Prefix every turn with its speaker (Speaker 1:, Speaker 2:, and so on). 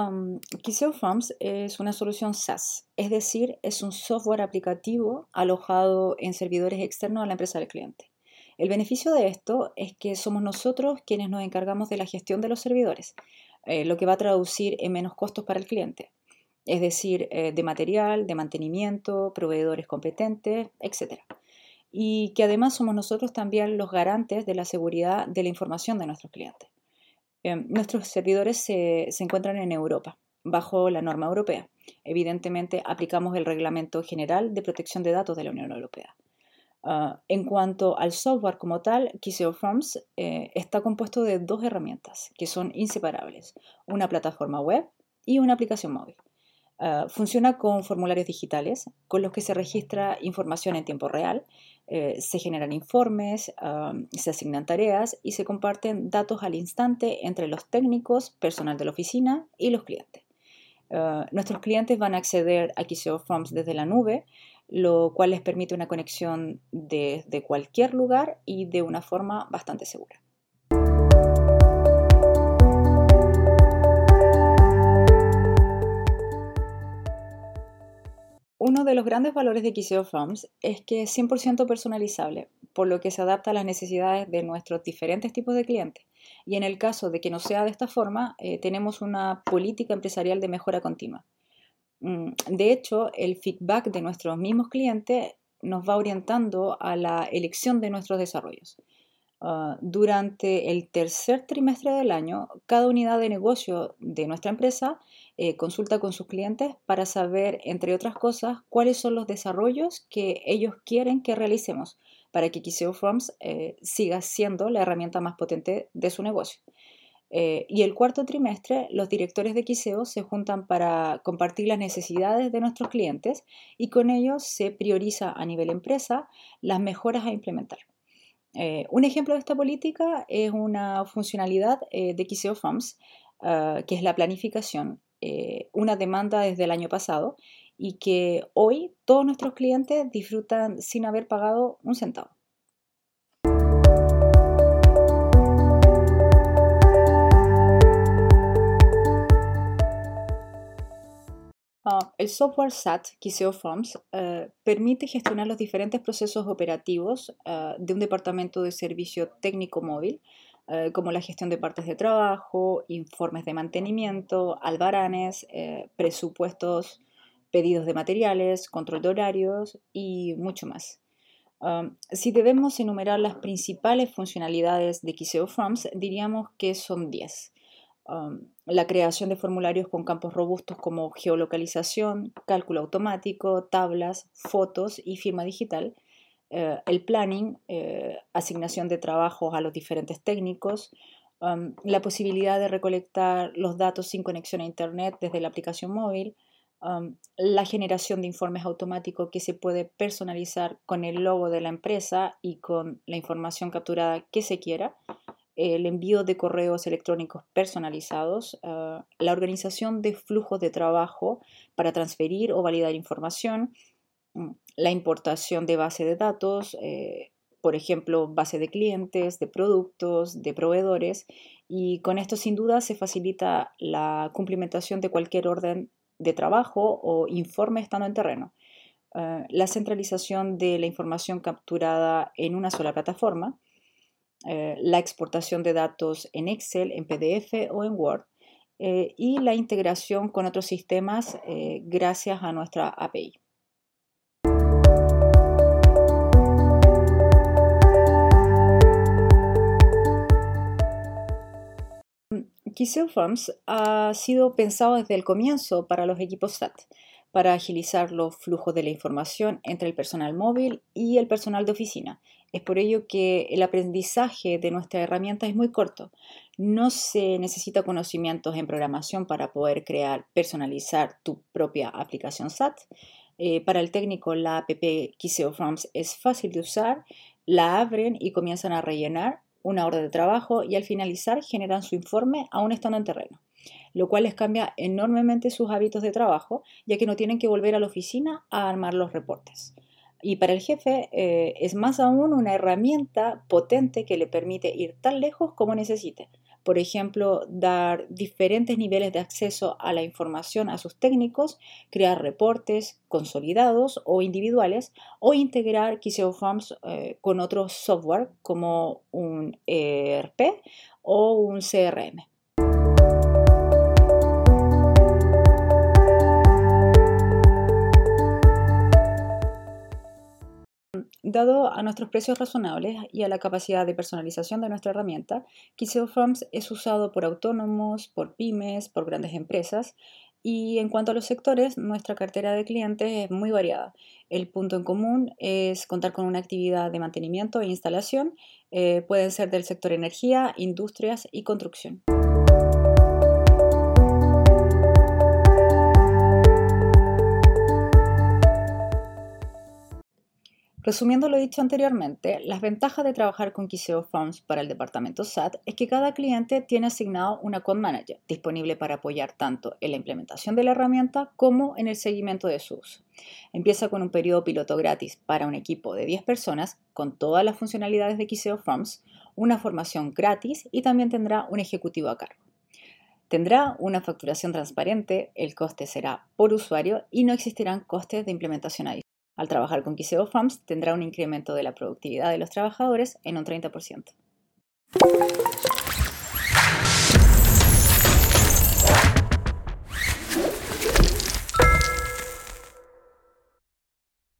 Speaker 1: Um, Forms es una solución SaaS, es decir, es un software aplicativo alojado en servidores externos a la empresa del cliente. El beneficio de esto es que somos nosotros quienes nos encargamos de la gestión de los servidores, eh, lo que va a traducir en menos costos para el cliente, es decir, eh, de material, de mantenimiento, proveedores competentes, etc. Y que además somos nosotros también los garantes de la seguridad de la información de nuestros clientes. Em, nuestros servidores se, encuentran en Europa, bajo la norma europea. Evidentemente, aplicamos el Reglamento General de Protección de Datos de la Unión Europea. Ah, en cuanto al software como tal, Kiseo Forms eh, está compuesto de dos herramientas que son inseparables, una plataforma web y una aplicación móvil. Ah, funciona con formularios digitales con los que se registra información en tiempo real, eh, se generan informes, ah, se asignan tareas y se comparten datos al instante entre los técnicos, personal de la oficina y los clientes. Ah, nuestros clientes van a acceder a Kiseo Forms desde la nube, lo cual les permite una conexión desde cualquier lugar y de una forma bastante segura. Uno de los grandes valores de Kiseo Forms es que es 100% personalizable, por lo que se adapta a las necesidades de nuestros diferentes tipos de clientes. Y en el caso de que no sea de esta forma, eh, tenemos una política empresarial de mejora continua. Mm, de hecho, el feedback de nuestros mismos clientes nos va orientando a la elección de nuestros desarrollos. Ah, durante el tercer trimestre del año, cada unidad de negocio de nuestra empresa eh, consulta con sus clientes para saber, entre otras cosas, cuáles son los desarrollos que ellos quieren que realicemos para que Kiseo Forms eh, siga siendo la herramienta más potente de su negocio. Eh, y el cuarto trimestre, los directores de Kiseo se juntan para compartir las necesidades de nuestros clientes y con ellos se prioriza a nivel empresa las mejoras a implementar. Eh, un ejemplo de esta política es una funcionalidad eh, de Kiseo Forms, ah, que es la planificación, eh, una demanda desde el año pasado y que hoy todos nuestros clientes disfrutan sin haber pagado un centavo. El software SAT, Kiseo Forms, eh, permite gestionar los diferentes procesos operativos eh, de un departamento de servicio técnico móvil, eh, como la gestión de partes de trabajo, informes de mantenimiento, albaranes, presupuestos, pedidos de materiales, control de horarios y mucho más. Ah, si debemos enumerar las principales funcionalidades de Kiseo Forms, diríamos que son 10 la creación de formularios con campos robustos como geolocalización, cálculo automático, tablas, fotos y firma digital, eh, el planning, eh, asignación de trabajos a los diferentes técnicos, la posibilidad de recolectar los datos sin conexión a Internet desde la aplicación móvil, la generación de informes automáticos que se puede personalizar con el logo de la empresa y con la información capturada que se quiera, el envío de correos electrónicos personalizados, ah, la organización de flujos de trabajo para transferir o validar información, mm, la importación de base de datos, eh, por ejemplo, base de clientes, de productos, de proveedores, y con esto sin duda se facilita la cumplimentación de cualquier orden de trabajo o informe estando en terreno. Ah, la centralización de la información capturada en una sola plataforma, eh, la exportación de datos en Excel, en PDF o en Word eh, y la integración con otros sistemas eh, gracias a nuestra API. Kiseo Forms ha sido pensado desde el comienzo para los equipos SAT, para agilizar los flujos de la información entre el personal móvil y el personal de oficina es por ello que el aprendizaje de nuestra herramienta es muy corto. No se necesita conocimientos en programación para poder crear, personalizar tu propia aplicación SAT. Eh, para el técnico, la app Kiseo Forms es fácil de usar. La abren y comienzan a rellenar una orden de trabajo y al finalizar generan su informe aún estando en terreno, lo cual les cambia enormemente sus hábitos de trabajo, ya que no tienen que volver a la oficina a armar los reportes. Y para el jefe eh, es más aún una herramienta potente que le permite ir tan lejos como necesite, por ejemplo, dar diferentes niveles de acceso a la información a sus técnicos, crear reportes consolidados o individuales o integrar Kiseo Forms eh, con otros software como un ERP o un CRM. Dado a nuestros precios razonables y a la capacidad de personalización de nuestra herramienta, Kiseo Forms es usado por autónomos, por pymes, por grandes empresas y en cuanto a los sectores, nuestra cartera de clientes es muy variada. El punto en común es contar con una actividad de mantenimiento e instalación. Eh, pueden ser del sector energía, industrias y construcción. Resumiendo lo dicho anteriormente, las ventajas de trabajar con Kiseo Forms para el departamento SAT es que cada cliente tiene asignado una account manager disponible para apoyar tanto en la implementación de la herramienta como en el seguimiento de su uso. Empieza con un periodo piloto gratis para un equipo de 10 personas con todas las funcionalidades de Kiseo Forms, una formación gratis y también tendrá un ejecutivo a cargo. Tendrá una facturación transparente, el coste será por usuario y no existirán costes de implementación adicionales. Al trabajar con Kiseo Farms tendrá un incremento de la productividad de los trabajadores en un 30%.